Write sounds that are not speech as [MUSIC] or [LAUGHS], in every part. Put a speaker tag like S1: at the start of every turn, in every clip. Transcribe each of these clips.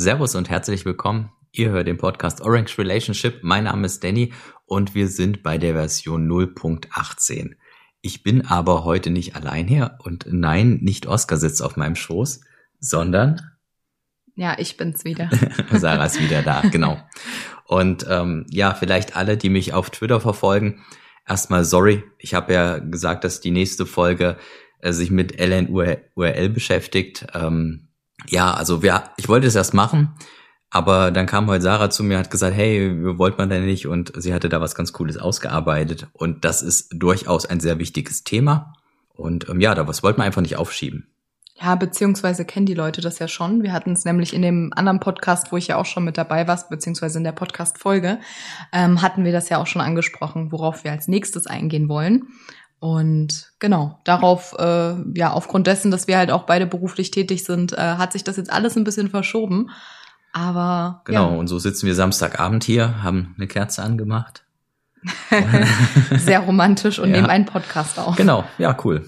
S1: Servus und herzlich willkommen. Ihr hört den Podcast Orange Relationship. Mein Name ist Danny und wir sind bei der Version 0.18. Ich bin aber heute nicht allein hier und nein, nicht Oskar sitzt auf meinem Schoß, sondern
S2: ja, ich bin's wieder. [LAUGHS]
S1: Sarah ist wieder da, genau. Und ähm, ja, vielleicht alle, die mich auf Twitter verfolgen, erstmal sorry. Ich habe ja gesagt, dass die nächste Folge äh, sich mit LNURL beschäftigt. Ähm, ja, also wir, ich wollte es erst machen, aber dann kam heute Sarah zu mir hat gesagt, hey, wollt man denn nicht? Und sie hatte da was ganz Cooles ausgearbeitet. Und das ist durchaus ein sehr wichtiges Thema. Und ähm, ja, da was wollte man einfach nicht aufschieben.
S2: Ja, beziehungsweise kennen die Leute das ja schon. Wir hatten es nämlich in dem anderen Podcast, wo ich ja auch schon mit dabei war, beziehungsweise in der Podcast-Folge, ähm, hatten wir das ja auch schon angesprochen, worauf wir als nächstes eingehen wollen. Und genau, darauf, äh, ja, aufgrund dessen, dass wir halt auch beide beruflich tätig sind, äh, hat sich das jetzt alles ein bisschen verschoben. Aber.
S1: Genau, ja. und so sitzen wir Samstagabend hier, haben eine Kerze angemacht. [LAUGHS]
S2: Sehr romantisch und ja. nehmen einen Podcast auf.
S1: Genau, ja, cool.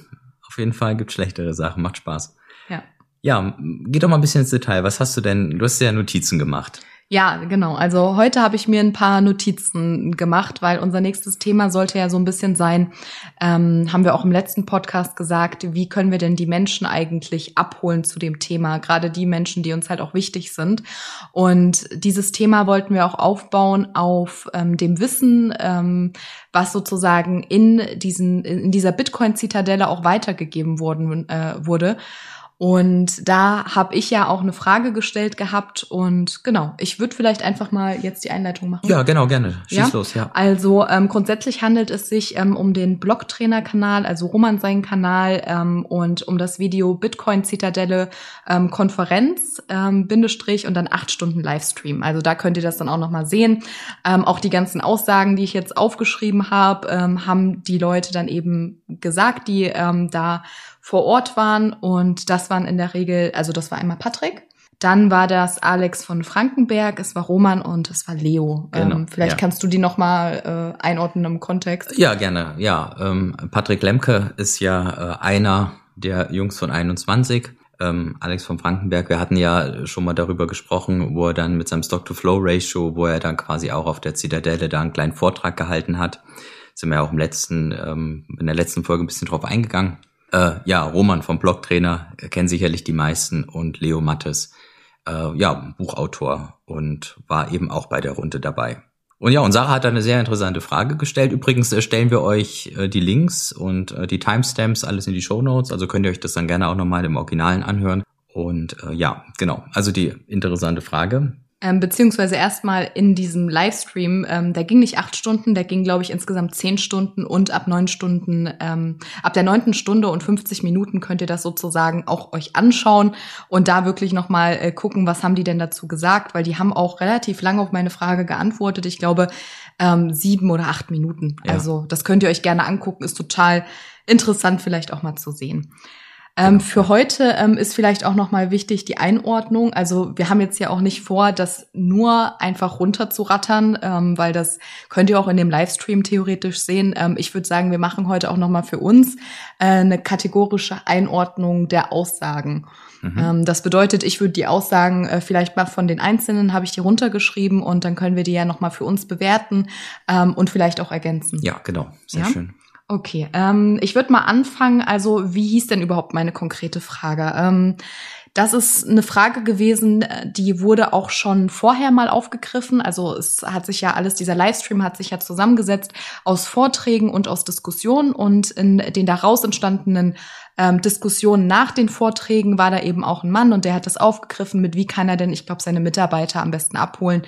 S1: Auf jeden Fall gibt schlechtere Sachen, macht Spaß. Ja. Ja, geh doch mal ein bisschen ins Detail. Was hast du denn? Du hast ja Notizen gemacht.
S2: Ja, genau. Also heute habe ich mir ein paar Notizen gemacht, weil unser nächstes Thema sollte ja so ein bisschen sein, ähm, haben wir auch im letzten Podcast gesagt, wie können wir denn die Menschen eigentlich abholen zu dem Thema, gerade die Menschen, die uns halt auch wichtig sind. Und dieses Thema wollten wir auch aufbauen auf ähm, dem Wissen, ähm, was sozusagen in diesen in dieser Bitcoin-Zitadelle auch weitergegeben worden äh, wurde. Und da habe ich ja auch eine Frage gestellt gehabt und genau, ich würde vielleicht einfach mal jetzt die Einleitung machen.
S1: Ja, genau, gerne. Schieß
S2: ja?
S1: los, ja.
S2: Also ähm, grundsätzlich handelt es sich ähm, um den Blogtrainer-Kanal, also Roman seinen Kanal ähm, und um das Video Bitcoin Zitadelle ähm, Konferenz, ähm, Bindestrich und dann acht Stunden Livestream. Also da könnt ihr das dann auch nochmal sehen. Ähm, auch die ganzen Aussagen, die ich jetzt aufgeschrieben habe, ähm, haben die Leute dann eben gesagt, die ähm, da vor Ort waren. Und das waren in der Regel, also das war einmal Patrick. Dann war das Alex von Frankenberg, es war Roman und es war Leo. Genau, ähm, vielleicht ja. kannst du die noch mal äh, einordnen im Kontext.
S1: Ja, gerne. Ja, ähm, Patrick Lemke ist ja äh, einer der Jungs von 21. Ähm, Alex von Frankenberg, wir hatten ja schon mal darüber gesprochen, wo er dann mit seinem Stock-to-Flow-Ratio, wo er dann quasi auch auf der Zitadelle da einen kleinen Vortrag gehalten hat. Sind wir ja auch im letzten, ähm, in der letzten Folge ein bisschen drauf eingegangen. Äh, ja, Roman vom Blogtrainer kennen sicherlich die meisten und Leo Mattes, äh, ja, Buchautor und war eben auch bei der Runde dabei. Und ja, und Sarah hat eine sehr interessante Frage gestellt. Übrigens äh, stellen wir euch äh, die Links und äh, die Timestamps alles in die Show Notes, also könnt ihr euch das dann gerne auch nochmal im Originalen anhören. Und äh, ja, genau, also die interessante Frage
S2: ähm, beziehungsweise erstmal in diesem Livestream, ähm, der ging nicht acht Stunden, der ging, glaube ich, insgesamt zehn Stunden und ab neun Stunden, ähm, ab der neunten Stunde und 50 Minuten könnt ihr das sozusagen auch euch anschauen und da wirklich nochmal äh, gucken, was haben die denn dazu gesagt, weil die haben auch relativ lange auf meine Frage geantwortet. Ich glaube, ähm, sieben oder acht Minuten. Ja. Also das könnt ihr euch gerne angucken, ist total interessant vielleicht auch mal zu sehen. Ähm, genau. für heute ähm, ist vielleicht auch nochmal wichtig die Einordnung. Also wir haben jetzt ja auch nicht vor, das nur einfach runterzurattern, ähm, weil das könnt ihr auch in dem Livestream theoretisch sehen. Ähm, ich würde sagen, wir machen heute auch nochmal für uns äh, eine kategorische Einordnung der Aussagen. Mhm. Ähm, das bedeutet, ich würde die Aussagen äh, vielleicht mal von den Einzelnen habe ich die runtergeschrieben und dann können wir die ja nochmal für uns bewerten ähm, und vielleicht auch ergänzen.
S1: Ja, genau. Sehr ja? schön.
S2: Okay, ähm, ich würde mal anfangen. Also, wie hieß denn überhaupt meine konkrete Frage? Ähm, das ist eine Frage gewesen, die wurde auch schon vorher mal aufgegriffen. Also es hat sich ja alles, dieser Livestream hat sich ja zusammengesetzt aus Vorträgen und aus Diskussionen und in den daraus entstandenen ähm, Diskussionen nach den Vorträgen war da eben auch ein Mann und der hat das aufgegriffen mit, wie kann er denn, ich glaube, seine Mitarbeiter am besten abholen.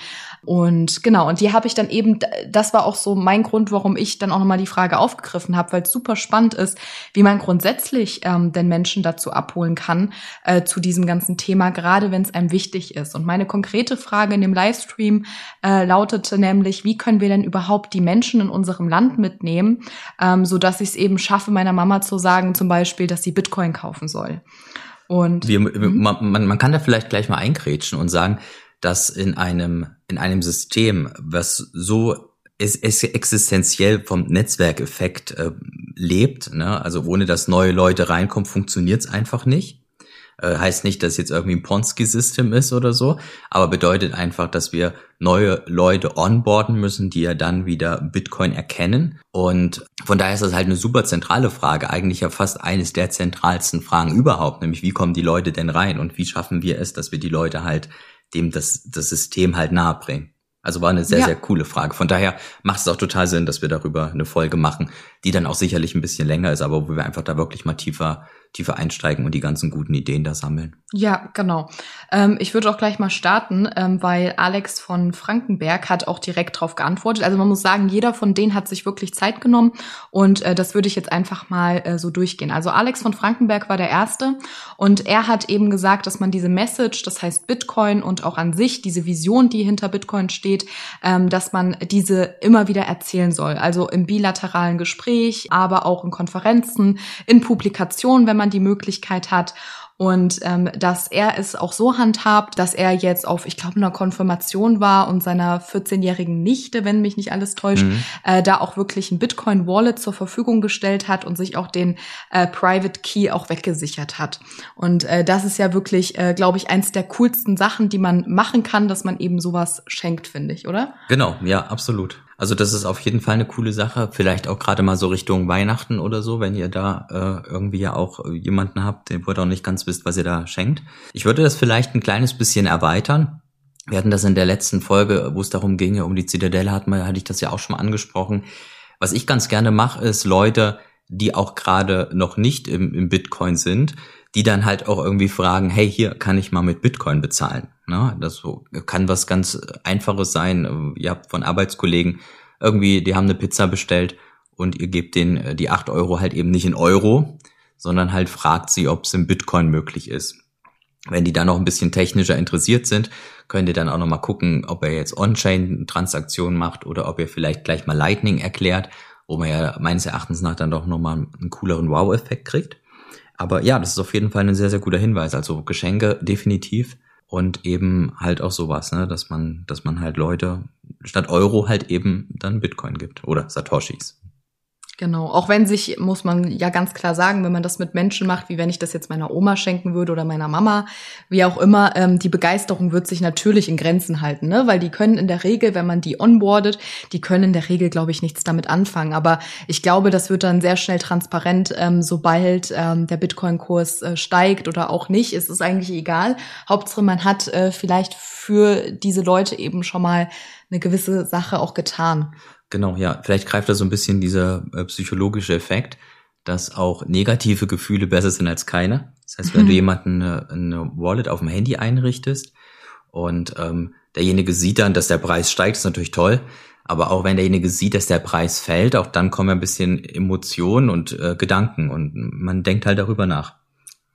S2: Und genau, und die habe ich dann eben, das war auch so mein Grund, warum ich dann auch nochmal die Frage aufgegriffen habe, weil es super spannend ist, wie man grundsätzlich ähm, den Menschen dazu abholen kann, äh, zu diesem ganzen Thema, gerade wenn es einem wichtig ist. Und meine konkrete Frage in dem Livestream äh, lautete nämlich, wie können wir denn überhaupt die Menschen in unserem Land mitnehmen, ähm, so dass ich es eben schaffe, meiner Mama zu sagen, zum Beispiel, dass sie Bitcoin kaufen soll. Und
S1: wir, mhm. man, man, man kann da vielleicht gleich mal eingrätschen und sagen, dass in einem in einem System, was so es, es existenziell vom Netzwerkeffekt äh, lebt, ne? also ohne dass neue Leute reinkommen, funktioniert es einfach nicht. Äh, heißt nicht, dass jetzt irgendwie ein Ponsky-System ist oder so, aber bedeutet einfach, dass wir neue Leute onboarden müssen, die ja dann wieder Bitcoin erkennen. Und von daher ist das halt eine super zentrale Frage, eigentlich ja fast eines der zentralsten Fragen überhaupt, nämlich wie kommen die Leute denn rein und wie schaffen wir es, dass wir die Leute halt dem das, das System halt nahe bringen. Also war eine sehr, ja. sehr coole Frage. Von daher macht es auch total Sinn, dass wir darüber eine Folge machen, die dann auch sicherlich ein bisschen länger ist, aber wo wir einfach da wirklich mal tiefer tiefer einsteigen und die ganzen guten Ideen da sammeln.
S2: Ja, genau. Ähm, ich würde auch gleich mal starten, ähm, weil Alex von Frankenberg hat auch direkt darauf geantwortet. Also man muss sagen, jeder von denen hat sich wirklich Zeit genommen und äh, das würde ich jetzt einfach mal äh, so durchgehen. Also Alex von Frankenberg war der Erste und er hat eben gesagt, dass man diese Message, das heißt Bitcoin und auch an sich diese Vision, die hinter Bitcoin steht, ähm, dass man diese immer wieder erzählen soll. Also im bilateralen Gespräch, aber auch in Konferenzen, in Publikationen, wenn man die Möglichkeit hat und ähm, dass er es auch so handhabt, dass er jetzt auf, ich glaube, einer Konfirmation war und seiner 14-jährigen Nichte, wenn mich nicht alles täuscht, mhm. äh, da auch wirklich ein Bitcoin-Wallet zur Verfügung gestellt hat und sich auch den äh, Private Key auch weggesichert hat. Und äh, das ist ja wirklich, äh, glaube ich, eins der coolsten Sachen, die man machen kann, dass man eben sowas schenkt, finde ich, oder?
S1: Genau, ja, absolut. Also das ist auf jeden Fall eine coole Sache. Vielleicht auch gerade mal so Richtung Weihnachten oder so, wenn ihr da äh, irgendwie ja auch jemanden habt, den ihr auch nicht ganz wisst, was ihr da schenkt. Ich würde das vielleicht ein kleines bisschen erweitern. Wir hatten das in der letzten Folge, wo es darum ging, um die Zitadelle, hat man, hatte ich das ja auch schon mal angesprochen. Was ich ganz gerne mache, ist Leute, die auch gerade noch nicht im, im Bitcoin sind, die dann halt auch irgendwie fragen, hey, hier kann ich mal mit Bitcoin bezahlen. Ne? Das kann was ganz Einfaches sein. Ihr habt von Arbeitskollegen irgendwie, die haben eine Pizza bestellt und ihr gebt denen äh, die acht Euro halt eben nicht in Euro, sondern halt fragt sie, ob es im Bitcoin möglich ist. Wenn die dann noch ein bisschen technischer interessiert sind, könnt ihr dann auch noch mal gucken, ob er jetzt On-Chain-Transaktionen macht oder ob ihr vielleicht gleich mal Lightning erklärt, wo man ja meines Erachtens nach dann doch noch mal einen cooleren Wow-Effekt kriegt. Aber ja, das ist auf jeden Fall ein sehr, sehr guter Hinweis. Also Geschenke definitiv und eben halt auch sowas, ne, dass man, dass man halt Leute statt Euro halt eben dann Bitcoin gibt oder Satoshis.
S2: Genau, auch wenn sich, muss man ja ganz klar sagen, wenn man das mit Menschen macht, wie wenn ich das jetzt meiner Oma schenken würde oder meiner Mama, wie auch immer, ähm, die Begeisterung wird sich natürlich in Grenzen halten, ne? weil die können in der Regel, wenn man die onboardet, die können in der Regel, glaube ich, nichts damit anfangen. Aber ich glaube, das wird dann sehr schnell transparent, ähm, sobald ähm, der Bitcoin-Kurs äh, steigt oder auch nicht. Es ist eigentlich egal. Hauptsache, man hat äh, vielleicht für diese Leute eben schon mal eine gewisse Sache auch getan.
S1: Genau, ja. Vielleicht greift da so ein bisschen dieser äh, psychologische Effekt, dass auch negative Gefühle besser sind als keine. Das heißt, wenn mhm. du jemanden eine, eine, Wallet auf dem Handy einrichtest und ähm, derjenige sieht dann, dass der Preis steigt, ist natürlich toll. Aber auch wenn derjenige sieht, dass der Preis fällt, auch dann kommen ein bisschen Emotionen und äh, Gedanken und man denkt halt darüber nach.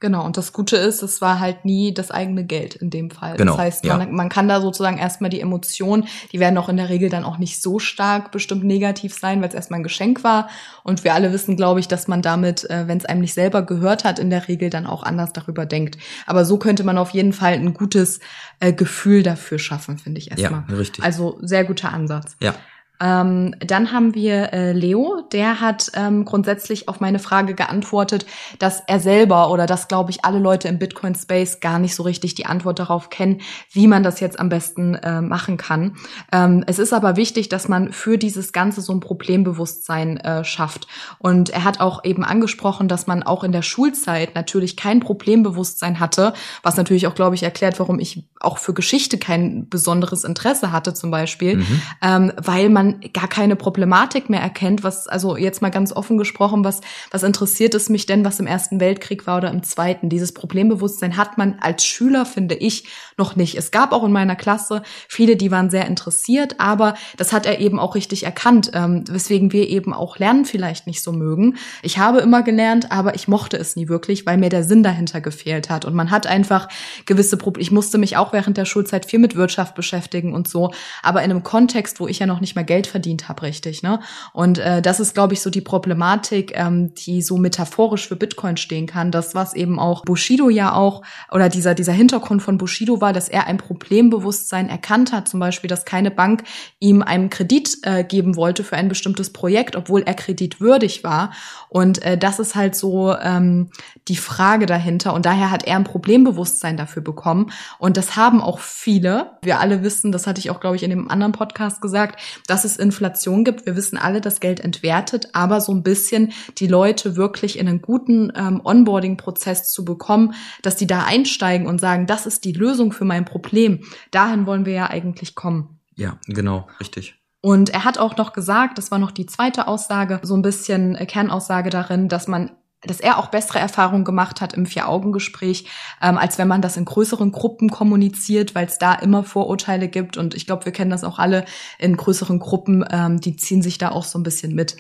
S2: Genau, und das Gute ist, es war halt nie das eigene Geld in dem Fall. Genau, das heißt, man, ja. man kann da sozusagen erstmal die Emotionen, die werden auch in der Regel dann auch nicht so stark bestimmt negativ sein, weil es erstmal ein Geschenk war. Und wir alle wissen, glaube ich, dass man damit, äh, wenn es einem nicht selber gehört hat, in der Regel dann auch anders darüber denkt. Aber so könnte man auf jeden Fall ein gutes äh, Gefühl dafür schaffen, finde ich erstmal. Ja, richtig. Also sehr guter Ansatz.
S1: Ja.
S2: Ähm, dann haben wir äh, Leo, der hat ähm, grundsätzlich auf meine Frage geantwortet, dass er selber oder dass, glaube ich, alle Leute im Bitcoin-Space gar nicht so richtig die Antwort darauf kennen, wie man das jetzt am besten äh, machen kann. Ähm, es ist aber wichtig, dass man für dieses Ganze so ein Problembewusstsein äh, schafft. Und er hat auch eben angesprochen, dass man auch in der Schulzeit natürlich kein Problembewusstsein hatte, was natürlich auch, glaube ich, erklärt, warum ich auch für Geschichte kein besonderes Interesse hatte zum Beispiel, mhm. ähm, weil man gar keine Problematik mehr erkennt, was, also jetzt mal ganz offen gesprochen, was, was interessiert es mich denn, was im Ersten Weltkrieg war oder im Zweiten? Dieses Problembewusstsein hat man als Schüler, finde ich, noch nicht. Es gab auch in meiner Klasse viele, die waren sehr interessiert, aber das hat er eben auch richtig erkannt, ähm, weswegen wir eben auch Lernen vielleicht nicht so mögen. Ich habe immer gelernt, aber ich mochte es nie wirklich, weil mir der Sinn dahinter gefehlt hat. Und man hat einfach gewisse Probleme. Ich musste mich auch während der Schulzeit viel mit Wirtschaft beschäftigen und so, aber in einem Kontext, wo ich ja noch nicht mal Geld Geld verdient habe, richtig. Ne? Und äh, das ist, glaube ich, so die Problematik, ähm, die so metaphorisch für Bitcoin stehen kann. Das, was eben auch Bushido ja auch, oder dieser, dieser Hintergrund von Bushido war, dass er ein Problembewusstsein erkannt hat, zum Beispiel, dass keine Bank ihm einen Kredit äh, geben wollte für ein bestimmtes Projekt, obwohl er kreditwürdig war. Und äh, das ist halt so ähm, die Frage dahinter. Und daher hat er ein Problembewusstsein dafür bekommen. Und das haben auch viele. Wir alle wissen, das hatte ich auch, glaube ich, in dem anderen Podcast gesagt, dass es Inflation gibt. Wir wissen alle, dass Geld entwertet, aber so ein bisschen die Leute wirklich in einen guten ähm, Onboarding-Prozess zu bekommen, dass die da einsteigen und sagen, das ist die Lösung für mein Problem. Dahin wollen wir ja eigentlich kommen.
S1: Ja, genau, richtig.
S2: Und er hat auch noch gesagt, das war noch die zweite Aussage, so ein bisschen äh, Kernaussage darin, dass man dass er auch bessere Erfahrungen gemacht hat im Vier-Augen-Gespräch, ähm, als wenn man das in größeren Gruppen kommuniziert, weil es da immer Vorurteile gibt. Und ich glaube, wir kennen das auch alle in größeren Gruppen, ähm, die ziehen sich da auch so ein bisschen mit.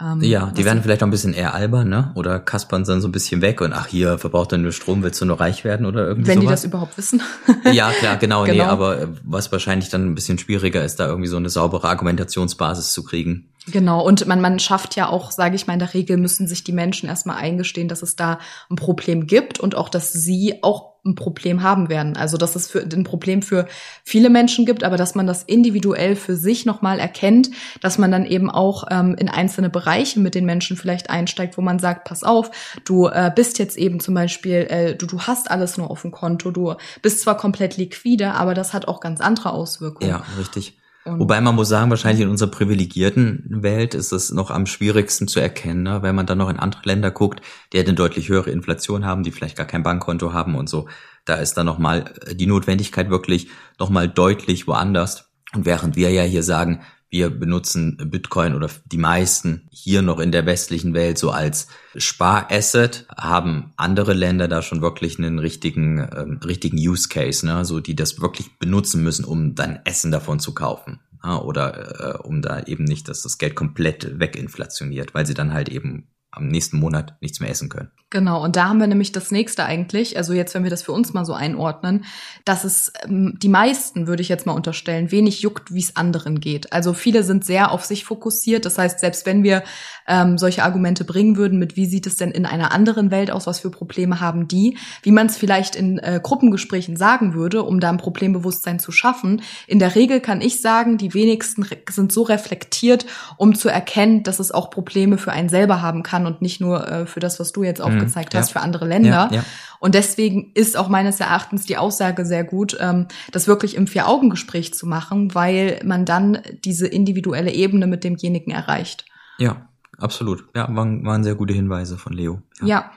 S1: Ähm, ja, die werden vielleicht auch ein bisschen eher albern, ne? Oder kaspern dann so ein bisschen weg und ach hier, verbraucht er nur Strom, willst du nur reich werden oder irgendwie
S2: Wenn
S1: sowas?
S2: die das überhaupt wissen. [LAUGHS]
S1: ja, klar, genau, genau, nee, aber äh, was wahrscheinlich dann ein bisschen schwieriger ist, da irgendwie so eine saubere Argumentationsbasis zu kriegen.
S2: Genau, und man, man schafft ja auch, sage ich mal, in der Regel müssen sich die Menschen erstmal eingestehen, dass es da ein Problem gibt und auch, dass sie auch ein Problem haben werden. Also dass es für ein Problem für viele Menschen gibt, aber dass man das individuell für sich nochmal erkennt, dass man dann eben auch ähm, in einzelne Bereiche mit den Menschen vielleicht einsteigt, wo man sagt, pass auf, du äh, bist jetzt eben zum Beispiel, äh, du, du hast alles nur auf dem Konto, du bist zwar komplett liquide, aber das hat auch ganz andere Auswirkungen.
S1: Ja, richtig. Und Wobei man muss sagen, wahrscheinlich in unserer privilegierten Welt ist es noch am schwierigsten zu erkennen, ne? wenn man dann noch in andere Länder guckt, die eine deutlich höhere Inflation haben, die vielleicht gar kein Bankkonto haben und so. Da ist dann nochmal die Notwendigkeit wirklich nochmal deutlich woanders. Und während wir ja hier sagen, wir benutzen Bitcoin oder die meisten hier noch in der westlichen Welt so als Sparasset, haben andere Länder da schon wirklich einen richtigen, ähm, richtigen Use Case, ne? so die das wirklich benutzen müssen, um dann Essen davon zu kaufen. Ja? Oder äh, um da eben nicht, dass das Geld komplett weginflationiert, weil sie dann halt eben am nächsten Monat nichts mehr essen können.
S2: Genau, und da haben wir nämlich das nächste eigentlich, also jetzt, wenn wir das für uns mal so einordnen, dass es ähm, die meisten, würde ich jetzt mal unterstellen, wenig juckt, wie es anderen geht. Also viele sind sehr auf sich fokussiert. Das heißt, selbst wenn wir ähm, solche Argumente bringen würden, mit wie sieht es denn in einer anderen Welt aus, was für Probleme haben die, wie man es vielleicht in äh, Gruppengesprächen sagen würde, um da ein Problembewusstsein zu schaffen. In der Regel kann ich sagen, die wenigsten sind so reflektiert, um zu erkennen, dass es auch Probleme für einen selber haben kann und nicht nur äh, für das, was du jetzt aufgezeigt mhm. hast für andere Länder. Ja, ja. Und deswegen ist auch meines Erachtens die Aussage sehr gut, ähm, das wirklich im Vier-Augen-Gespräch zu machen, weil man dann diese individuelle Ebene mit demjenigen erreicht.
S1: Ja, absolut. Ja, waren, waren sehr gute Hinweise von Leo.
S2: Ja.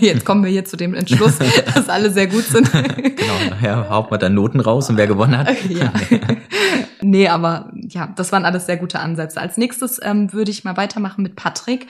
S2: Jetzt kommen wir hier zu dem Entschluss, [LAUGHS] dass alle sehr gut sind.
S1: genau, nachher haut man dann Noten raus und wer gewonnen hat. [LAUGHS]
S2: Ja. Nee, aber ja, das waren alles sehr gute Ansätze. Als nächstes ähm, würde ich mal weitermachen mit Patrick.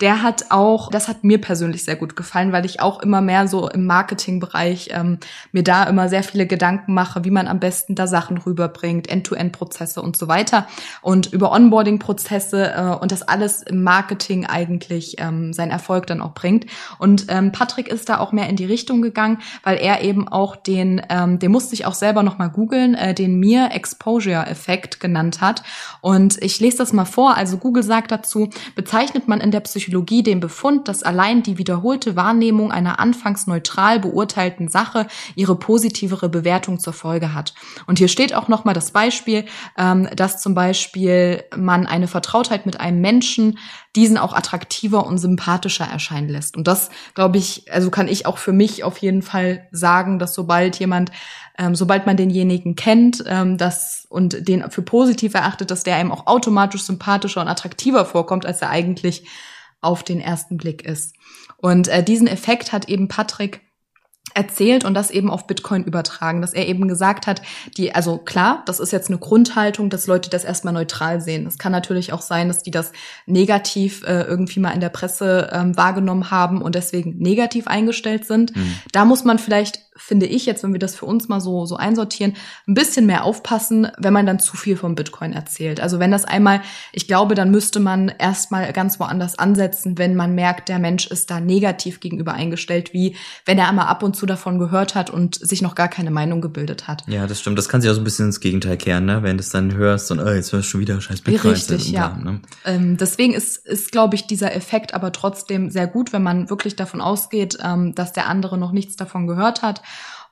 S2: Der hat auch, das hat mir persönlich sehr gut gefallen, weil ich auch immer mehr so im Marketingbereich ähm, mir da immer sehr viele Gedanken mache, wie man am besten da Sachen rüberbringt, End-to-End-Prozesse und so weiter und über Onboarding-Prozesse äh, und das alles im Marketing eigentlich ähm, seinen Erfolg dann auch bringt. Und ähm, Patrick ist da auch mehr in die Richtung gegangen, weil er eben auch den, ähm, den musste ich auch selber noch mal googeln, äh, den mir Exposure Effekt genannt hat. Und ich lese das mal vor. Also Google sagt dazu, bezeichnet man in der Psychologie den Befund, dass allein die wiederholte Wahrnehmung einer anfangs neutral beurteilten Sache ihre positivere Bewertung zur Folge hat. Und hier steht auch nochmal das Beispiel, ähm, dass zum Beispiel man eine Vertrautheit mit einem Menschen diesen auch attraktiver und sympathischer erscheinen lässt. Und das, glaube ich, also kann ich auch für mich auf jeden Fall sagen, dass sobald jemand ähm, sobald man denjenigen kennt ähm, das, und den für positiv erachtet, dass der einem auch automatisch sympathischer und attraktiver vorkommt, als er eigentlich auf den ersten Blick ist. Und äh, diesen Effekt hat eben Patrick erzählt und das eben auf Bitcoin übertragen, dass er eben gesagt hat, die, also klar, das ist jetzt eine Grundhaltung, dass Leute das erstmal neutral sehen. Es kann natürlich auch sein, dass die das negativ äh, irgendwie mal in der Presse ähm, wahrgenommen haben und deswegen negativ eingestellt sind. Mhm. Da muss man vielleicht finde ich jetzt, wenn wir das für uns mal so, so einsortieren, ein bisschen mehr aufpassen, wenn man dann zu viel vom Bitcoin erzählt. Also wenn das einmal, ich glaube, dann müsste man erstmal ganz woanders ansetzen, wenn man merkt, der Mensch ist da negativ gegenüber eingestellt, wie wenn er einmal ab und zu davon gehört hat und sich noch gar keine Meinung gebildet hat.
S1: Ja, das stimmt. Das kann sich auch so ein bisschen ins Gegenteil kehren, ne? Wenn du es dann hörst und, oh, jetzt hörst du schon wieder scheiß Bitcoin.
S2: Richtig, ja. Da, ne? ähm, deswegen ist, ist, glaube ich, dieser Effekt aber trotzdem sehr gut, wenn man wirklich davon ausgeht, ähm, dass der andere noch nichts davon gehört hat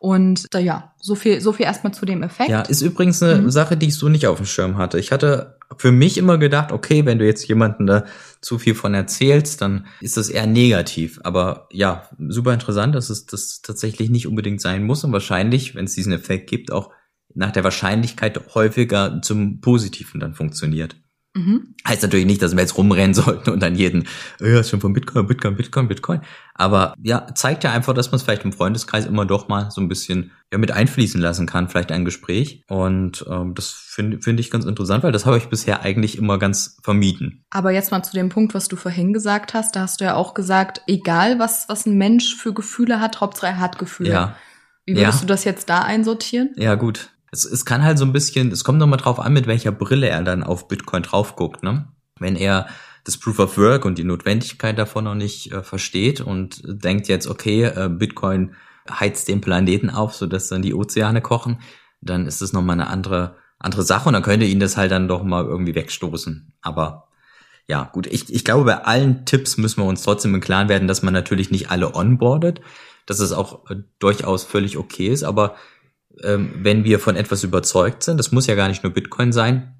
S2: und da, ja, so viel, so viel erstmal zu dem Effekt.
S1: Ja, ist übrigens eine mhm. Sache, die ich so nicht auf dem Schirm hatte. Ich hatte für mich immer gedacht, okay, wenn du jetzt jemanden da zu viel von erzählst, dann ist das eher negativ. Aber ja, super interessant, dass es das tatsächlich nicht unbedingt sein muss und wahrscheinlich, wenn es diesen Effekt gibt, auch nach der Wahrscheinlichkeit häufiger zum Positiven dann funktioniert. Mhm. Heißt natürlich nicht, dass wir jetzt rumrennen [LAUGHS] sollten und dann jeden, ja, ist schon von Bitcoin, Bitcoin, Bitcoin, Bitcoin. Aber ja, zeigt ja einfach, dass man es vielleicht im Freundeskreis immer doch mal so ein bisschen ja, mit einfließen lassen kann, vielleicht ein Gespräch. Und ähm, das finde find ich ganz interessant, weil das habe ich bisher eigentlich immer ganz vermieden.
S2: Aber jetzt mal zu dem Punkt, was du vorhin gesagt hast. Da hast du ja auch gesagt, egal was, was ein Mensch für Gefühle hat, Hauptsache er hat Gefühle. Ja. Wie würdest ja. du das jetzt da einsortieren?
S1: Ja, gut es, es kann halt so ein bisschen, es kommt nochmal drauf an, mit welcher Brille er dann auf Bitcoin drauf guckt, ne? Wenn er das Proof of Work und die Notwendigkeit davon noch nicht äh, versteht und denkt jetzt, okay, äh, Bitcoin heizt den Planeten auf, sodass dann die Ozeane kochen, dann ist das nochmal eine andere, andere Sache und dann könnte ihn das halt dann doch mal irgendwie wegstoßen. Aber ja, gut, ich, ich glaube, bei allen Tipps müssen wir uns trotzdem im Klaren werden, dass man natürlich nicht alle onboardet, dass es auch äh, durchaus völlig okay ist, aber ähm, wenn wir von etwas überzeugt sind, das muss ja gar nicht nur Bitcoin sein,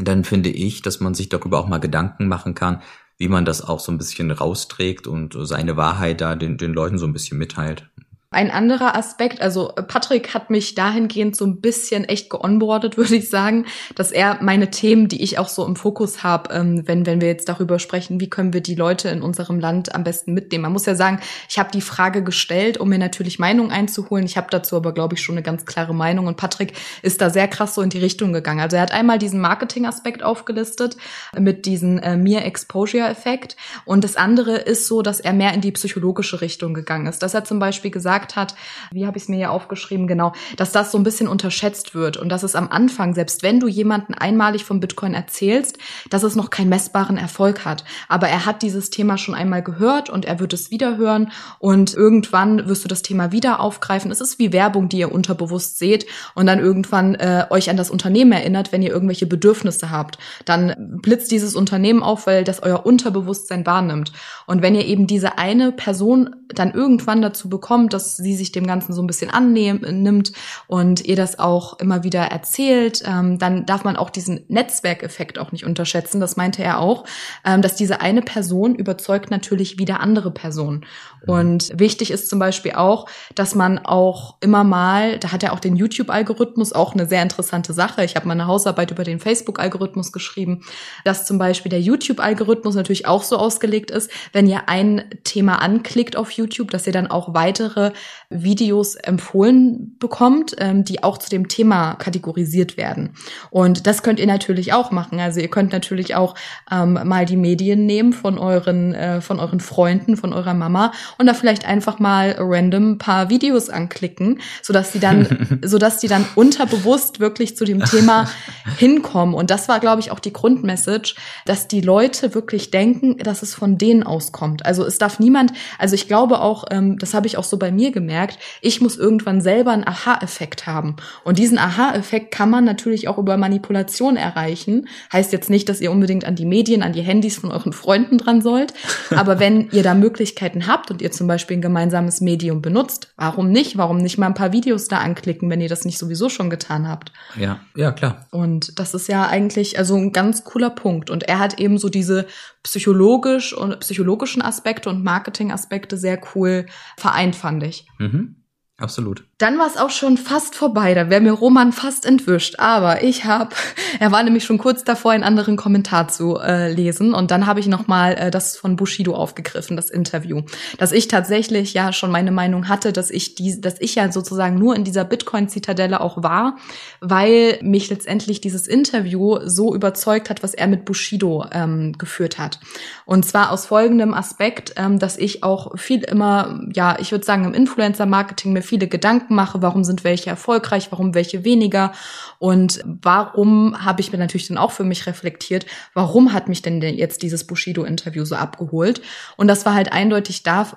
S1: dann finde ich, dass man sich darüber auch mal Gedanken machen kann, wie man das auch so ein bisschen rausträgt und seine Wahrheit da den, den Leuten so ein bisschen mitteilt.
S2: Ein anderer Aspekt, also Patrick hat mich dahingehend so ein bisschen echt geonboardet, [LAUGHS] würde ich sagen, dass er meine Themen, die ich auch so im Fokus habe, ähm, wenn, wenn wir jetzt darüber sprechen, wie können wir die Leute in unserem Land am besten mitnehmen. Man muss ja sagen, ich habe die Frage gestellt, um mir natürlich Meinung einzuholen. Ich habe dazu aber, glaube ich, schon eine ganz klare Meinung. Und Patrick ist da sehr krass so in die Richtung gegangen. Also er hat einmal diesen Marketing-Aspekt aufgelistet mit diesem äh, Mere-Exposure-Effekt. Und das andere ist so, dass er mehr in die psychologische Richtung gegangen ist. Dass er zum Beispiel gesagt gesagt hat, wie habe ich es mir ja aufgeschrieben, genau, dass das so ein bisschen unterschätzt wird und dass es am Anfang, selbst wenn du jemanden einmalig vom Bitcoin erzählst, dass es noch keinen messbaren Erfolg hat. Aber er hat dieses Thema schon einmal gehört und er wird es wieder hören und irgendwann wirst du das Thema wieder aufgreifen. Es ist wie Werbung, die ihr unterbewusst seht und dann irgendwann äh, euch an das Unternehmen erinnert, wenn ihr irgendwelche Bedürfnisse habt. Dann blitzt dieses Unternehmen auf, weil das euer Unterbewusstsein wahrnimmt. Und wenn ihr eben diese eine Person dann irgendwann dazu bekommt, dass sie sich dem Ganzen so ein bisschen annimmt und ihr das auch immer wieder erzählt, ähm, dann darf man auch diesen Netzwerkeffekt auch nicht unterschätzen. Das meinte er auch, ähm, dass diese eine Person überzeugt natürlich wieder andere Personen. Und wichtig ist zum Beispiel auch, dass man auch immer mal, da hat er auch den YouTube-Algorithmus, auch eine sehr interessante Sache. Ich habe mal eine Hausarbeit über den Facebook-Algorithmus geschrieben, dass zum Beispiel der YouTube-Algorithmus natürlich auch so ausgelegt ist, wenn ihr ein Thema anklickt auf YouTube, dass ihr dann auch weitere Videos empfohlen bekommt, ähm, die auch zu dem Thema kategorisiert werden. Und das könnt ihr natürlich auch machen. Also ihr könnt natürlich auch ähm, mal die Medien nehmen von euren, äh, von euren Freunden, von eurer Mama und da vielleicht einfach mal random paar Videos anklicken, sodass die dann, [LAUGHS] sodass die dann unterbewusst wirklich zu dem Thema [LAUGHS] hinkommen. Und das war, glaube ich, auch die Grundmessage, dass die Leute wirklich denken, dass es von denen auskommt. Also es darf niemand, also ich glaube auch, ähm, das habe ich auch so bei mir gemerkt, ich muss irgendwann selber einen Aha-Effekt haben. Und diesen Aha-Effekt kann man natürlich auch über Manipulation erreichen. Heißt jetzt nicht, dass ihr unbedingt an die Medien, an die Handys von euren Freunden dran sollt. [LAUGHS] Aber wenn ihr da Möglichkeiten habt und ihr zum Beispiel ein gemeinsames Medium benutzt, warum nicht? Warum nicht mal ein paar Videos da anklicken, wenn ihr das nicht sowieso schon getan habt?
S1: Ja, ja, klar.
S2: Und das ist ja eigentlich also ein ganz cooler Punkt. Und er hat eben so diese psychologisch und psychologischen Aspekte und Marketing-Aspekte sehr cool vereint, fand ich.
S1: Mhm. Absolut.
S2: Dann war es auch schon fast vorbei. Da wäre mir Roman fast entwischt. Aber ich habe, [LAUGHS] er war nämlich schon kurz davor, einen anderen Kommentar zu äh, lesen. Und dann habe ich nochmal äh, das von Bushido aufgegriffen, das Interview. Dass ich tatsächlich ja schon meine Meinung hatte, dass ich die, dass ich ja sozusagen nur in dieser Bitcoin-Zitadelle auch war, weil mich letztendlich dieses Interview so überzeugt hat, was er mit Bushido ähm, geführt hat. Und zwar aus folgendem Aspekt, ähm, dass ich auch viel immer, ja, ich würde sagen, im Influencer-Marketing mir viele Gedanken Mache, warum sind welche erfolgreich, warum welche weniger und warum habe ich mir natürlich dann auch für mich reflektiert, warum hat mich denn jetzt dieses Bushido-Interview so abgeholt? Und das war halt eindeutig da,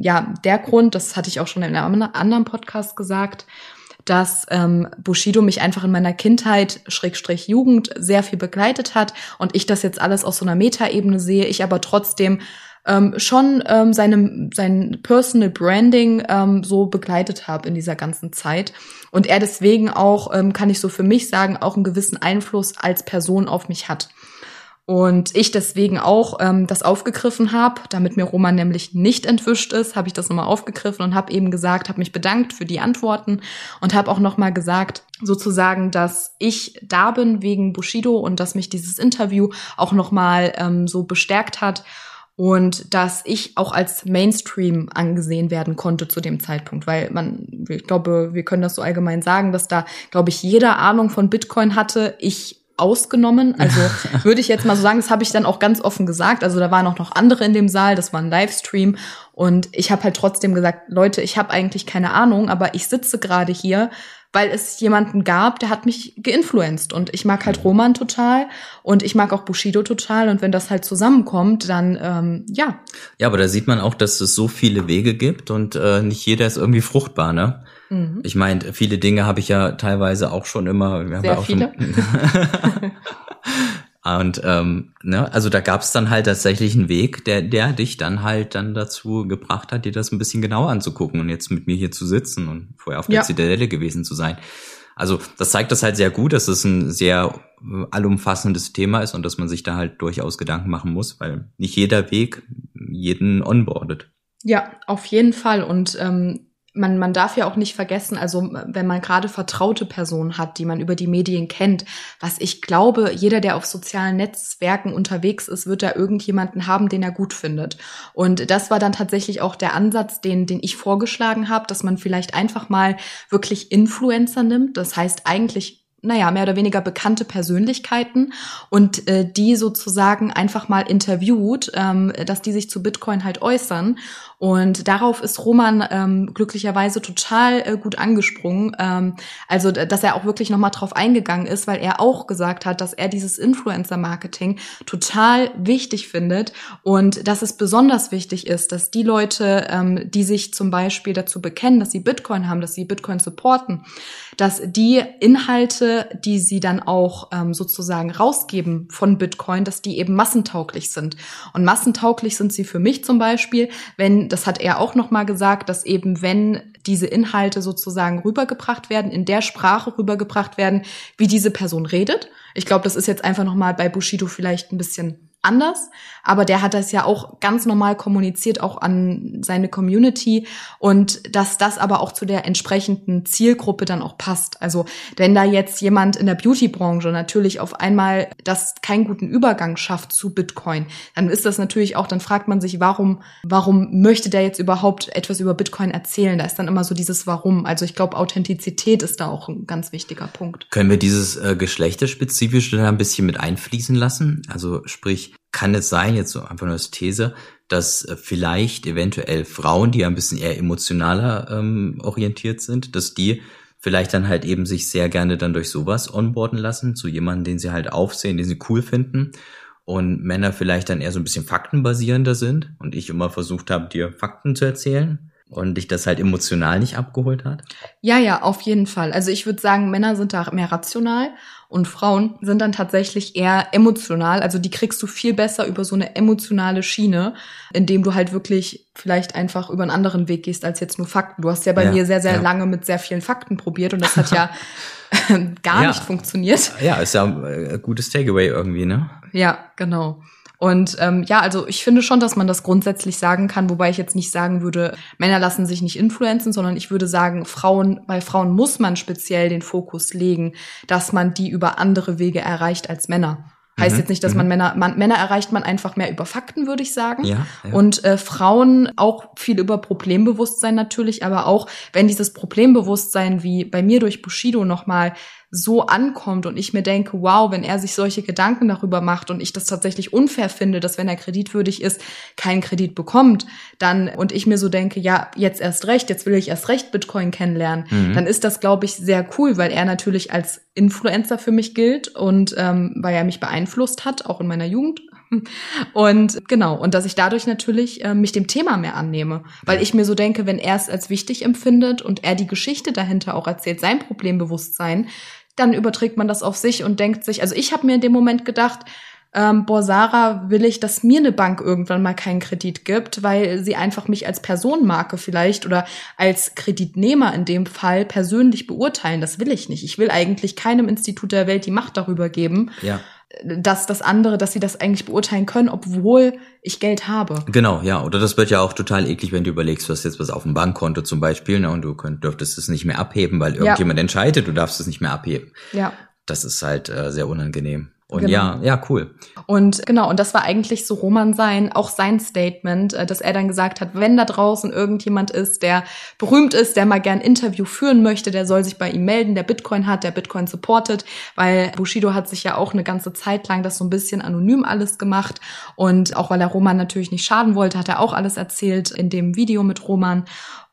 S2: ja, der Grund, das hatte ich auch schon in einem anderen Podcast gesagt, dass ähm, Bushido mich einfach in meiner Kindheit, Schrägstrich Jugend, sehr viel begleitet hat und ich das jetzt alles aus so einer Metaebene sehe, ich aber trotzdem ähm, schon ähm, seinem, sein Personal Branding ähm, so begleitet habe in dieser ganzen Zeit. Und er deswegen auch, ähm, kann ich so für mich sagen, auch einen gewissen Einfluss als Person auf mich hat. Und ich deswegen auch ähm, das aufgegriffen habe, damit mir Roman nämlich nicht entwischt ist, habe ich das nochmal aufgegriffen und habe eben gesagt, habe mich bedankt für die Antworten und habe auch nochmal gesagt, sozusagen, dass ich da bin wegen Bushido und dass mich dieses Interview auch nochmal ähm, so bestärkt hat und dass ich auch als Mainstream angesehen werden konnte zu dem Zeitpunkt, weil man, ich glaube, wir können das so allgemein sagen, dass da, glaube ich, jeder Ahnung von Bitcoin hatte. Ich ausgenommen. Also [LAUGHS] würde ich jetzt mal so sagen, das habe ich dann auch ganz offen gesagt. Also da waren auch noch andere in dem Saal, das war ein Livestream und ich habe halt trotzdem gesagt, Leute, ich habe eigentlich keine Ahnung, aber ich sitze gerade hier weil es jemanden gab, der hat mich geinfluenced. Und ich mag halt. Roman total und ich mag auch Bushido total. Und wenn das halt zusammenkommt, dann ähm, ja.
S1: Ja, aber da sieht man auch, dass es so viele Wege gibt und äh, nicht jeder ist irgendwie fruchtbar, ne? Mhm. Ich meine, viele Dinge habe ich ja teilweise auch schon immer.
S2: Wir Sehr ja auch viele.
S1: Schon, [LAUGHS] [LAUGHS] Und ähm, ne, also da gab es dann halt tatsächlich einen Weg, der, der dich dann halt dann dazu gebracht hat, dir das ein bisschen genauer anzugucken und jetzt mit mir hier zu sitzen und vorher auf der ja. Zitadelle gewesen zu sein. Also das zeigt das halt sehr gut, dass es ein sehr äh, allumfassendes Thema ist und dass man sich da halt durchaus Gedanken machen muss, weil nicht jeder Weg jeden onboardet.
S2: Ja, auf jeden Fall. Und ähm, man, man darf ja auch nicht vergessen, also wenn man gerade vertraute Personen hat, die man über die Medien kennt, was ich glaube, jeder, der auf sozialen Netzwerken unterwegs ist, wird da irgendjemanden haben, den er gut findet. Und das war dann tatsächlich auch der Ansatz, den, den ich vorgeschlagen habe, dass man vielleicht einfach mal wirklich Influencer nimmt. Das heißt eigentlich naja, mehr oder weniger bekannte Persönlichkeiten und äh, die sozusagen einfach mal interviewt, ähm, dass die sich zu Bitcoin halt äußern. Und darauf ist Roman ähm, glücklicherweise total äh, gut angesprungen. Ähm, also, dass er auch wirklich nochmal drauf eingegangen ist, weil er auch gesagt hat, dass er dieses Influencer-Marketing total wichtig findet und dass es besonders wichtig ist, dass die Leute, ähm, die sich zum Beispiel dazu bekennen, dass sie Bitcoin haben, dass sie Bitcoin supporten, dass die Inhalte, die sie dann auch ähm, sozusagen rausgeben von Bitcoin, dass die eben massentauglich sind. Und massentauglich sind sie für mich zum Beispiel, wenn, das hat er auch nochmal gesagt, dass eben wenn diese Inhalte sozusagen rübergebracht werden, in der Sprache rübergebracht werden, wie diese Person redet. Ich glaube, das ist jetzt einfach nochmal bei Bushido vielleicht ein bisschen anders, aber der hat das ja auch ganz normal kommuniziert, auch an seine Community und dass das aber auch zu der entsprechenden Zielgruppe dann auch passt. Also wenn da jetzt jemand in der Beauty-Branche natürlich auf einmal das keinen guten Übergang schafft zu Bitcoin, dann ist das natürlich auch, dann fragt man sich, warum, warum möchte der jetzt überhaupt etwas über Bitcoin erzählen? Da ist dann immer so dieses Warum. Also ich glaube, Authentizität ist da auch ein ganz wichtiger Punkt.
S1: Können wir dieses äh, geschlechterspezifische da ein bisschen mit einfließen lassen? Also sprich, kann es sein, jetzt so einfach nur als These, dass äh, vielleicht eventuell Frauen, die ein bisschen eher emotionaler ähm, orientiert sind, dass die vielleicht dann halt eben sich sehr gerne dann durch sowas onboarden lassen, zu jemandem, den sie halt aufsehen, den sie cool finden. Und Männer vielleicht dann eher so ein bisschen faktenbasierender sind und ich immer versucht habe, dir Fakten zu erzählen und dich das halt emotional nicht abgeholt hat?
S2: Ja, ja, auf jeden Fall. Also ich würde sagen, Männer sind da mehr rational und Frauen sind dann tatsächlich eher emotional. Also die kriegst du viel besser über so eine emotionale Schiene, indem du halt wirklich vielleicht einfach über einen anderen Weg gehst als jetzt nur Fakten. Du hast ja bei ja, mir sehr, sehr ja. lange mit sehr vielen Fakten probiert und das hat ja [LAUGHS] [LAUGHS] gar ja. nicht funktioniert.
S1: Ja, ist ja ein äh, gutes Takeaway irgendwie, ne?
S2: Ja, genau. Und ähm, ja, also ich finde schon, dass man das grundsätzlich sagen kann, wobei ich jetzt nicht sagen würde, Männer lassen sich nicht influenzen, sondern ich würde sagen, Frauen, bei Frauen muss man speziell den Fokus legen, dass man die über andere Wege erreicht als Männer. Heißt mhm, jetzt nicht, dass man mhm. Männer, man, Männer erreicht man einfach mehr über Fakten, würde ich sagen. Ja, ja. Und äh, Frauen auch viel über Problembewusstsein natürlich, aber auch wenn dieses Problembewusstsein wie bei mir durch Bushido nochmal so ankommt und ich mir denke, wow, wenn er sich solche Gedanken darüber macht und ich das tatsächlich unfair finde, dass wenn er kreditwürdig ist, keinen Kredit bekommt, dann und ich mir so denke, ja, jetzt erst recht, jetzt will ich erst recht Bitcoin kennenlernen, mhm. dann ist das, glaube ich, sehr cool, weil er natürlich als Influencer für mich gilt und ähm, weil er mich beeinflusst hat, auch in meiner Jugend. [LAUGHS] Und genau, und dass ich dadurch natürlich äh, mich dem Thema mehr annehme, weil ich mir so denke, wenn er es als wichtig empfindet und er die Geschichte dahinter auch erzählt, sein Problembewusstsein, dann überträgt man das auf sich und denkt sich, also ich habe mir in dem Moment gedacht, ähm, boah, Sarah, will ich, dass mir eine Bank irgendwann mal keinen Kredit gibt, weil sie einfach mich als Personenmarke vielleicht oder als Kreditnehmer in dem Fall persönlich beurteilen. Das will ich nicht. Ich will eigentlich keinem Institut der Welt die Macht darüber geben. Ja dass das andere, dass sie das eigentlich beurteilen können, obwohl ich Geld habe.
S1: Genau, ja. Oder das wird ja auch total eklig, wenn du überlegst, du hast jetzt was auf dem Bankkonto zum Beispiel, ne, und du könnt, dürftest es nicht mehr abheben, weil irgendjemand ja. entscheidet, du darfst es nicht mehr abheben. Ja. Das ist halt äh, sehr unangenehm. Und genau. ja, ja, cool.
S2: Und genau, und das war eigentlich so Roman sein, auch sein Statement, äh, dass er dann gesagt hat, wenn da draußen irgendjemand ist, der berühmt ist, der mal gern Interview führen möchte, der soll sich bei ihm melden, der Bitcoin hat, der Bitcoin supportet, weil Bushido hat sich ja auch eine ganze Zeit lang das so ein bisschen anonym alles gemacht und auch weil er Roman natürlich nicht schaden wollte, hat er auch alles erzählt in dem Video mit Roman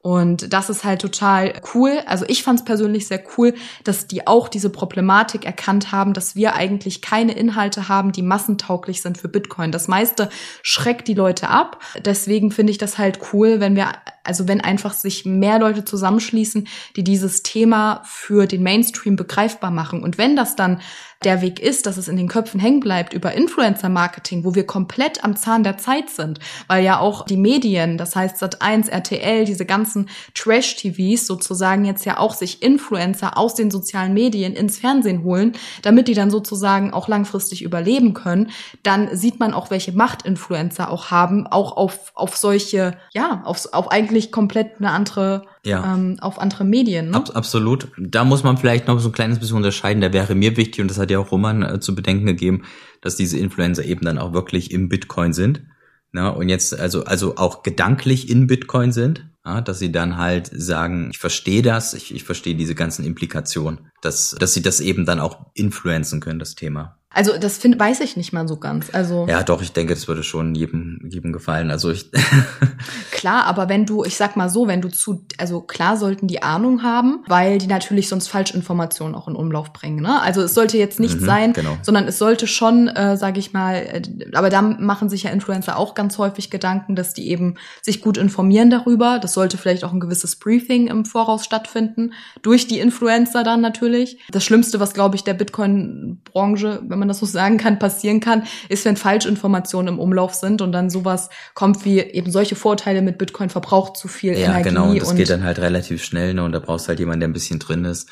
S2: und das ist halt total cool. Also ich fand es persönlich sehr cool, dass die auch diese Problematik erkannt haben, dass wir eigentlich keine Inhalte haben, die massentauglich sind für Bitcoin. Das meiste schreckt die Leute ab. Deswegen finde ich das halt cool, wenn wir, also wenn einfach sich mehr Leute zusammenschließen, die dieses Thema für den Mainstream begreifbar machen. Und wenn das dann der Weg ist, dass es in den Köpfen hängen bleibt über Influencer-Marketing, wo wir komplett am Zahn der Zeit sind, weil ja auch die Medien, das heißt Sat1, RTL, diese ganzen Trash-TVs sozusagen jetzt ja auch sich Influencer aus den sozialen Medien ins Fernsehen holen, damit die dann sozusagen auch langfristig überleben können, dann sieht man auch, welche Macht Influencer auch haben, auch auf, auf solche, ja, auf, auf eigentlich komplett eine andere ja. ähm, auf andere Medien. Ne?
S1: Ab, absolut. Da muss man vielleicht noch so ein kleines bisschen unterscheiden. Da wäre mir wichtig, und das hat ja auch Roman äh, zu bedenken gegeben, dass diese Influencer eben dann auch wirklich im Bitcoin sind. Na, und jetzt also, also auch gedanklich in Bitcoin sind. Ja, dass sie dann halt sagen, ich verstehe das, ich, ich verstehe diese ganzen Implikationen, dass, dass sie das eben dann auch influenzen können, das Thema.
S2: Also das find, weiß ich nicht mal so ganz. Also
S1: ja, doch, ich denke, das würde schon jedem, jedem gefallen. Also ich [LAUGHS]
S2: klar, aber wenn du, ich sag mal so, wenn du zu, also klar sollten die Ahnung haben, weil die natürlich sonst Falschinformationen auch in Umlauf bringen. Ne? Also es sollte jetzt nicht mhm, sein, genau. sondern es sollte schon, äh, sage ich mal, äh, aber da machen sich ja Influencer auch ganz häufig Gedanken, dass die eben sich gut informieren darüber. Das sollte vielleicht auch ein gewisses Briefing im Voraus stattfinden durch die Influencer dann natürlich. Das Schlimmste, was glaube ich der Bitcoin-Branche, wenn man das so sagen kann, passieren kann, ist, wenn Falschinformationen im Umlauf sind und dann sowas kommt wie eben solche Vorteile mit Bitcoin verbraucht zu viel ja, Energie. Ja, genau,
S1: und das geht dann halt relativ schnell ne, und da brauchst du halt jemanden, der ein bisschen drin ist.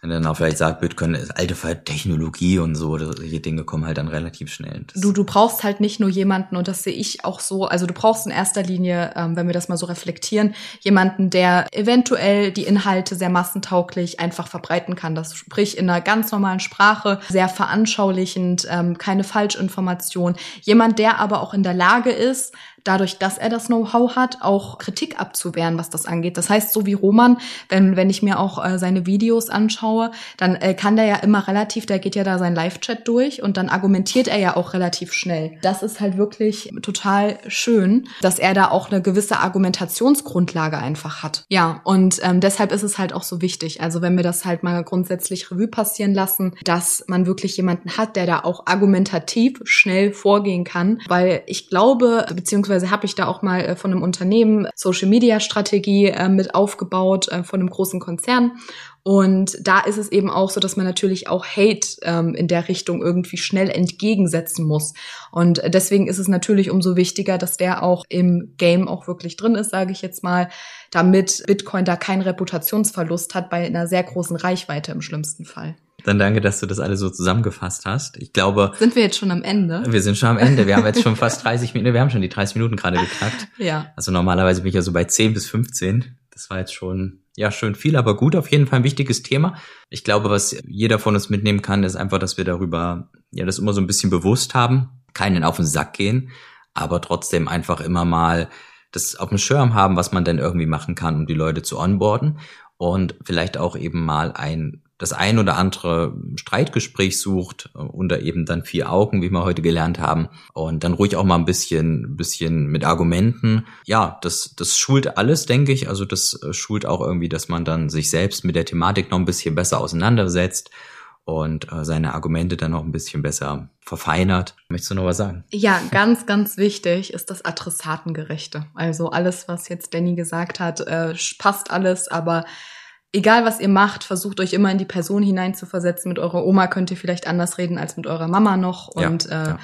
S1: Wenn dann auch vielleicht sagt, Bitcoin ist alte Technologie und so, solche Dinge kommen halt dann relativ schnell.
S2: Das du, du brauchst halt nicht nur jemanden, und das sehe ich auch so, also du brauchst in erster Linie, ähm, wenn wir das mal so reflektieren, jemanden, der eventuell die Inhalte sehr massentauglich einfach verbreiten kann. Das sprich in einer ganz normalen Sprache, sehr veranschaulichend, ähm, keine Falschinformation. Jemand, der aber auch in der Lage ist, dadurch, dass er das Know-how hat, auch Kritik abzuwehren, was das angeht. Das heißt, so wie Roman, wenn, wenn ich mir auch äh, seine Videos anschaue, dann äh, kann der ja immer relativ, der geht ja da sein Live-Chat durch und dann argumentiert er ja auch relativ schnell. Das ist halt wirklich total schön, dass er da auch eine gewisse Argumentationsgrundlage einfach hat. Ja, und ähm, deshalb ist es halt auch so wichtig. Also wenn wir das halt mal grundsätzlich Revue passieren lassen, dass man wirklich jemanden hat, der da auch argumentativ schnell vorgehen kann, weil ich glaube, beziehungsweise beziehungsweise habe ich da auch mal äh, von einem Unternehmen Social Media Strategie äh, mit aufgebaut, äh, von einem großen Konzern. Und da ist es eben auch so, dass man natürlich auch Hate ähm, in der Richtung irgendwie schnell entgegensetzen muss. Und deswegen ist es natürlich umso wichtiger, dass der auch im Game auch wirklich drin ist, sage ich jetzt mal, damit Bitcoin da keinen Reputationsverlust hat bei einer sehr großen Reichweite im schlimmsten Fall.
S1: Dann danke, dass du das alles so zusammengefasst hast. Ich glaube.
S2: Sind wir jetzt schon am Ende?
S1: Wir sind schon am Ende. Wir haben jetzt schon fast 30 Minuten. Wir haben schon die 30 Minuten gerade geknackt.
S2: Ja.
S1: Also normalerweise bin ich ja so bei 10 bis 15. Das war jetzt schon, ja, schön viel, aber gut. Auf jeden Fall ein wichtiges Thema. Ich glaube, was jeder von uns mitnehmen kann, ist einfach, dass wir darüber, ja, das immer so ein bisschen bewusst haben. Keinen auf den Sack gehen, aber trotzdem einfach immer mal das auf dem Schirm haben, was man denn irgendwie machen kann, um die Leute zu onboarden und vielleicht auch eben mal ein das ein oder andere Streitgespräch sucht äh, unter eben dann vier Augen, wie wir heute gelernt haben, und dann ruhig auch mal ein bisschen, bisschen mit Argumenten. Ja, das, das schult alles, denke ich. Also das äh, schult auch irgendwie, dass man dann sich selbst mit der Thematik noch ein bisschen besser auseinandersetzt und äh, seine Argumente dann noch ein bisschen besser verfeinert. Möchtest du noch was sagen?
S2: Ja, ganz, ganz wichtig ist das Adressatengerechte. Also alles, was jetzt Danny gesagt hat, äh, passt alles, aber egal was ihr macht, versucht euch immer in die Person hineinzuversetzen. Mit eurer Oma könnt ihr vielleicht anders reden als mit eurer Mama noch und ja, äh, ja.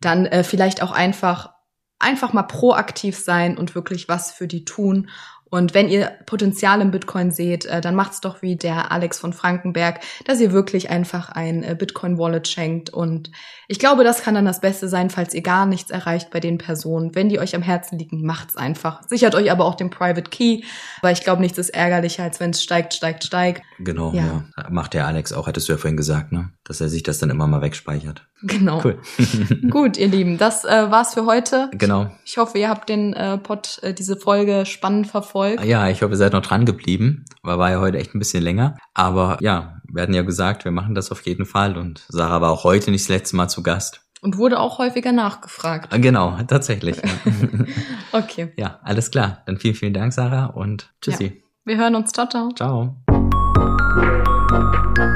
S2: dann äh, vielleicht auch einfach einfach mal proaktiv sein und wirklich was für die tun und wenn ihr Potenzial im Bitcoin seht, äh, dann macht's doch wie der Alex von Frankenberg, dass ihr wirklich einfach ein äh, Bitcoin-Wallet schenkt. Und ich glaube, das kann dann das Beste sein, falls ihr gar nichts erreicht bei den Personen. Wenn die euch am Herzen liegen, macht's einfach. Sichert euch aber auch den Private Key, weil ich glaube, nichts ist ärgerlicher, als wenn es steigt, steigt, steigt.
S1: Genau, ja. ja. Macht der Alex auch, hattest du ja vorhin gesagt, ne? Dass er sich das dann immer mal wegspeichert.
S2: Genau. Cool. [LAUGHS] [LAUGHS] Gut, ihr Lieben, das äh, war's für heute.
S1: Genau.
S2: Ich, ich hoffe, ihr habt den äh, Pod, äh, diese Folge spannend verfolgt.
S1: Ja, ich hoffe, ihr seid noch dran geblieben. War, war ja heute echt ein bisschen länger. Aber ja, wir hatten ja gesagt, wir machen das auf jeden Fall. Und Sarah war auch heute nicht das letzte Mal zu Gast.
S2: Und wurde auch häufiger nachgefragt.
S1: Genau, [LAUGHS] tatsächlich. Ja.
S2: okay.
S1: Ja, alles klar. Dann vielen, vielen Dank, Sarah, und tschüssi. Ja.
S2: Wir hören uns. Ciao, ciao.
S1: Ciao. Thank you.